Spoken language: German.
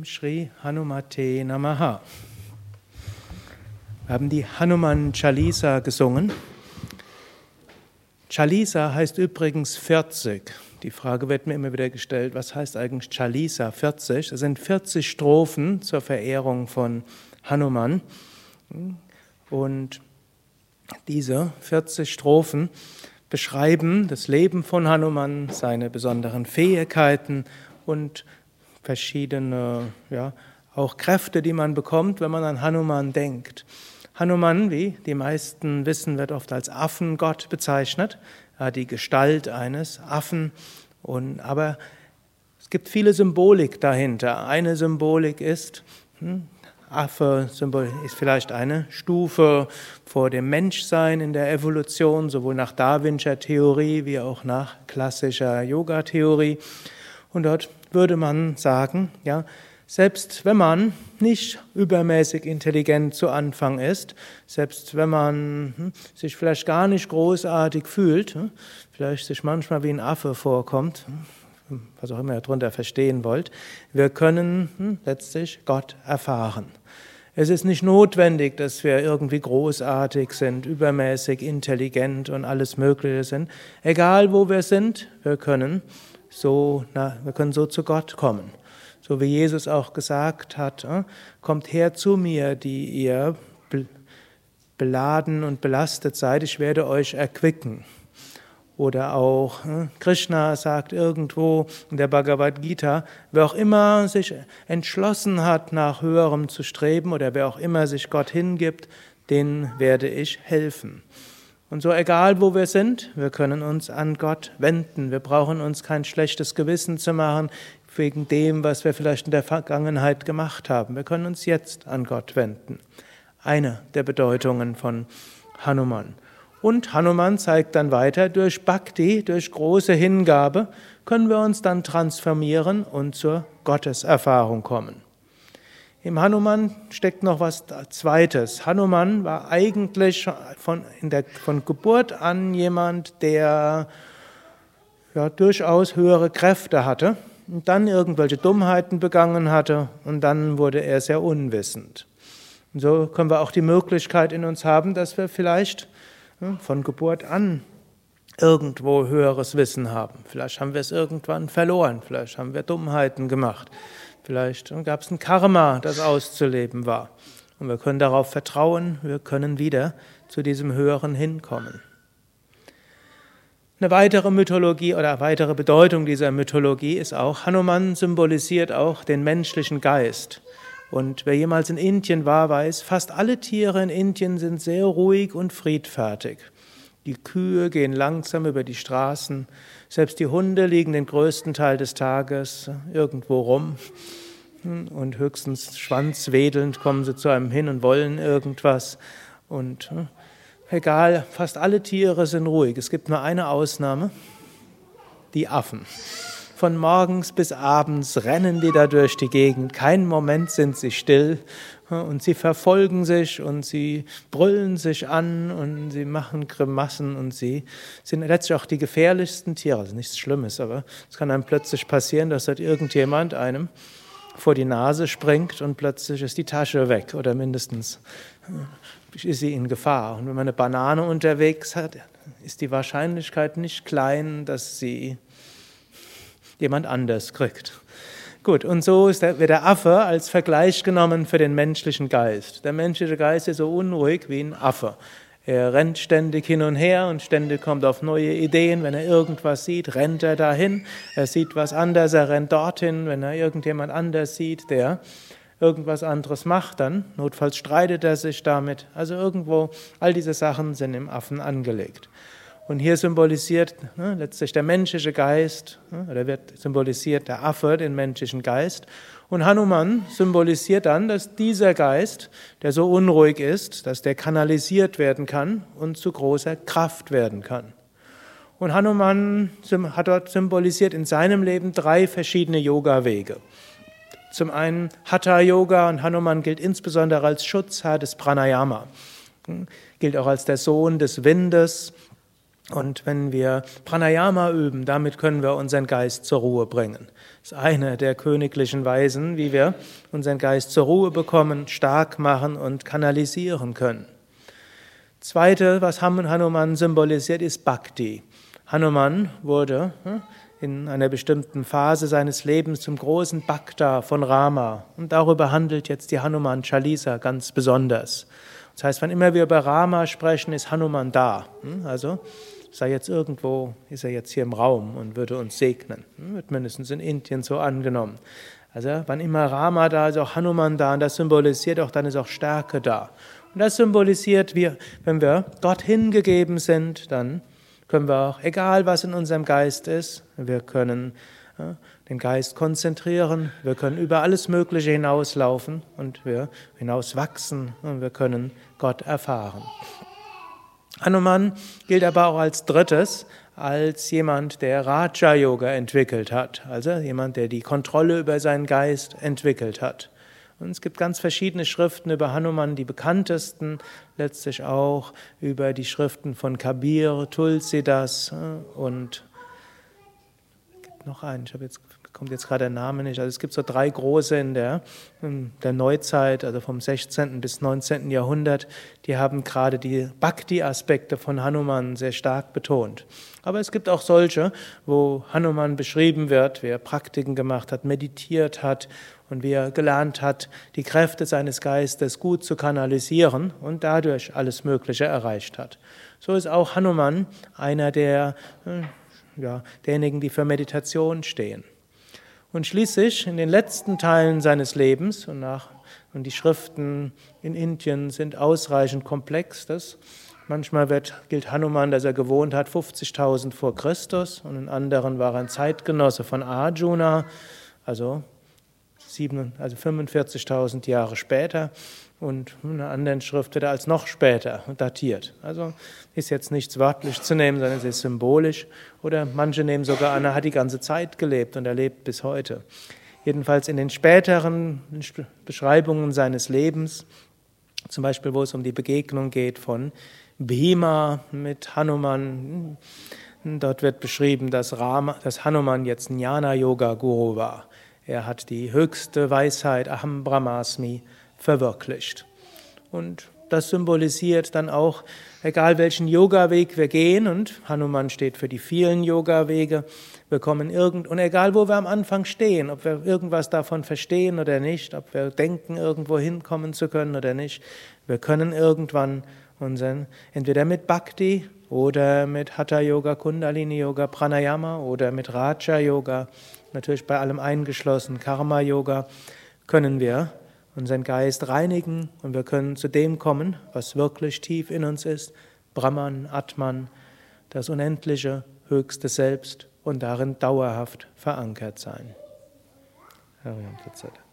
Om Shri Hanumate Namaha. Wir haben die Hanuman Chalisa gesungen. Chalisa heißt übrigens 40. Die Frage wird mir immer wieder gestellt, was heißt eigentlich Chalisa 40? Das sind 40 Strophen zur Verehrung von Hanuman. Und diese 40 Strophen beschreiben das Leben von Hanuman, seine besonderen Fähigkeiten und verschiedene, ja, auch Kräfte, die man bekommt, wenn man an Hanuman denkt. Hanuman, wie die meisten wissen, wird oft als Affengott bezeichnet. Er hat die Gestalt eines Affen, und, aber es gibt viele Symbolik dahinter. Eine Symbolik ist, hm, Affe ist vielleicht eine Stufe vor dem Menschsein in der Evolution, sowohl nach Darwinscher Theorie wie auch nach klassischer Yoga-Theorie. Und dort würde man sagen, ja, selbst wenn man nicht übermäßig intelligent zu Anfang ist, selbst wenn man hm, sich vielleicht gar nicht großartig fühlt, hm, vielleicht sich manchmal wie ein Affe vorkommt, hm, was auch immer ihr darunter verstehen wollt, wir können letztlich Gott erfahren. Es ist nicht notwendig, dass wir irgendwie großartig sind, übermäßig intelligent und alles Mögliche sind. Egal wo wir sind, wir können so, na, wir können so zu Gott kommen. So wie Jesus auch gesagt hat, äh, kommt her zu mir, die ihr beladen und belastet seid, ich werde euch erquicken. Oder auch äh, Krishna sagt irgendwo in der Bhagavad Gita, wer auch immer sich entschlossen hat, nach höherem zu streben oder wer auch immer sich Gott hingibt, den werde ich helfen. Und so egal wo wir sind, wir können uns an Gott wenden. Wir brauchen uns kein schlechtes Gewissen zu machen wegen dem, was wir vielleicht in der Vergangenheit gemacht haben. Wir können uns jetzt an Gott wenden. Eine der Bedeutungen von Hanuman. Und Hanuman zeigt dann weiter, durch Bhakti, durch große Hingabe, können wir uns dann transformieren und zur Gotteserfahrung kommen. Im Hanuman steckt noch was Zweites. Hanuman war eigentlich von, der, von Geburt an jemand, der ja, durchaus höhere Kräfte hatte und dann irgendwelche Dummheiten begangen hatte und dann wurde er sehr unwissend. Und so können wir auch die Möglichkeit in uns haben, dass wir vielleicht ja, von Geburt an irgendwo höheres Wissen haben. Vielleicht haben wir es irgendwann verloren, vielleicht haben wir Dummheiten gemacht. Vielleicht gab es ein Karma, das auszuleben war. Und wir können darauf vertrauen, wir können wieder zu diesem Höheren hinkommen. Eine weitere Mythologie oder weitere Bedeutung dieser Mythologie ist auch, Hanuman symbolisiert auch den menschlichen Geist. Und wer jemals in Indien war, weiß, fast alle Tiere in Indien sind sehr ruhig und friedfertig. Die Kühe gehen langsam über die Straßen, selbst die Hunde liegen den größten Teil des Tages irgendwo rum und höchstens schwanzwedelnd kommen sie zu einem hin und wollen irgendwas. Und hm, egal, fast alle Tiere sind ruhig. Es gibt nur eine Ausnahme, die Affen. Von morgens bis abends rennen die da durch die Gegend. Keinen Moment sind sie still und sie verfolgen sich und sie brüllen sich an und sie machen Grimassen und sie sind letztlich auch die gefährlichsten Tiere. Also nichts Schlimmes, aber es kann einem plötzlich passieren, dass dort irgendjemand einem vor die Nase springt und plötzlich ist die Tasche weg oder mindestens ist sie in Gefahr. Und wenn man eine Banane unterwegs hat, ist die Wahrscheinlichkeit nicht klein, dass sie jemand anders kriegt. Gut, und so ist der, wird der Affe als Vergleich genommen für den menschlichen Geist. Der menschliche Geist ist so unruhig wie ein Affe. Er rennt ständig hin und her und ständig kommt auf neue Ideen. Wenn er irgendwas sieht, rennt er dahin. Er sieht was anderes, er rennt dorthin. Wenn er irgendjemand anders sieht, der irgendwas anderes macht, dann notfalls streitet er sich damit. Also irgendwo, all diese Sachen sind im Affen angelegt. Und hier symbolisiert ne, letztlich der menschliche Geist, ne, oder wird symbolisiert der Affe, den menschlichen Geist. Und Hanuman symbolisiert dann, dass dieser Geist, der so unruhig ist, dass der kanalisiert werden kann und zu großer Kraft werden kann. Und Hanuman hat dort symbolisiert in seinem Leben drei verschiedene Yoga-Wege. Zum einen Hatha-Yoga und Hanuman gilt insbesondere als Schutzherr des Pranayama, gilt auch als der Sohn des Windes, Und wenn wir Pranayama üben, damit können wir unseren Geist zur Ruhe bringen. Das ist eine der königlichen Weisen, wie wir unseren Geist zur Ruhe bekommen, stark machen und kanalisieren können. Zweite, was Hanuman symbolisiert, ist Bhakti. Hanuman wurde hm, in einer bestimmten Phase seines Lebens zum großen Bhakta von Rama. Und darüber handelt jetzt die Hanuman Chalisa ganz besonders. Das heißt, wann immer wir über Rama sprechen, ist Hanuman da. Hm, also sei jetzt irgendwo, ist er jetzt hier im Raum und würde uns segnen. Hm, wird mindestens in Indien so angenommen. Also wann immer Rama da ist, auch Hanuman da und das symbolisiert auch, dann ist auch Stärke da. Und das symbolisiert, wir, wenn wir dorthin gegeben sind, dann können wir auch, egal was in unserem Geist ist, wir können ja, den Geist konzentrieren, wir können über alles Mögliche hinauslaufen und wir hinauswachsen und wir können Gott erfahren. Hanuman gilt aber auch als drittes als jemand, der Raja Yoga entwickelt hat, also jemand, der die Kontrolle über seinen Geist entwickelt hat. Und es gibt ganz verschiedene Schriften über Hanuman, die bekanntesten letztlich auch über die Schriften von Kabir, Tulsidas äh, und noch einen, ich habe jetzt kommt jetzt gerade der Name nicht. Also es gibt so drei große in der, in der Neuzeit, also vom 16. bis 19. Jahrhundert, die haben gerade die Bhakti-Aspekte von Hanuman sehr stark betont. Aber es gibt auch solche, wo Hanuman beschrieben wird, wie er Praktiken gemacht hat, meditiert hat und wie er gelernt hat, die Kräfte seines Geistes gut zu kanalisieren und dadurch alles Mögliche erreicht hat. So ist auch Hanuman einer der, äh, ja, derjenigen, die für Meditation stehen. Und schließlich in den letzten Teilen seines Lebens und nach und die Schriften in Indien sind ausreichend komplex. Das manchmal wird, gilt Hanuman, dass er gewohnt hat 50.000 vor Christus und in anderen war er ein Zeitgenosse von Arjuna, also, also 45.000 Jahre später und in einer anderen Schrift wird er als noch später datiert. Also ist jetzt nichts wörtlich zu nehmen, sondern es ist symbolisch. Oder manche nehmen sogar an, er hat die ganze Zeit gelebt und er lebt bis heute. Jedenfalls in den späteren Beschreibungen seines Lebens, zum Beispiel wo es um die Begegnung geht von Bhima mit Hanuman, dort wird beschrieben, dass, Rama, dass Hanuman jetzt Jnana-Yoga-Guru war. Er hat die höchste Weisheit, Aham Brahmasmi, verwirklicht. Und das symbolisiert dann auch, egal welchen Yoga-Weg wir gehen, und Hanuman steht für die vielen Yoga-Wege, wir kommen irgend, und egal wo wir am Anfang stehen, ob wir irgendwas davon verstehen oder nicht, ob wir denken, irgendwo hinkommen zu können oder nicht, wir können irgendwann unseren, entweder mit Bhakti oder mit Hatha Yoga, Kundalini Yoga, Pranayama oder mit Raja Yoga, natürlich bei allem eingeschlossen, Karma Yoga, können wir unseren Geist reinigen und wir können zu dem kommen, was wirklich tief in uns ist, Brahman, Atman, das unendliche, höchste Selbst und darin dauerhaft verankert sein. Hariam Tatsat.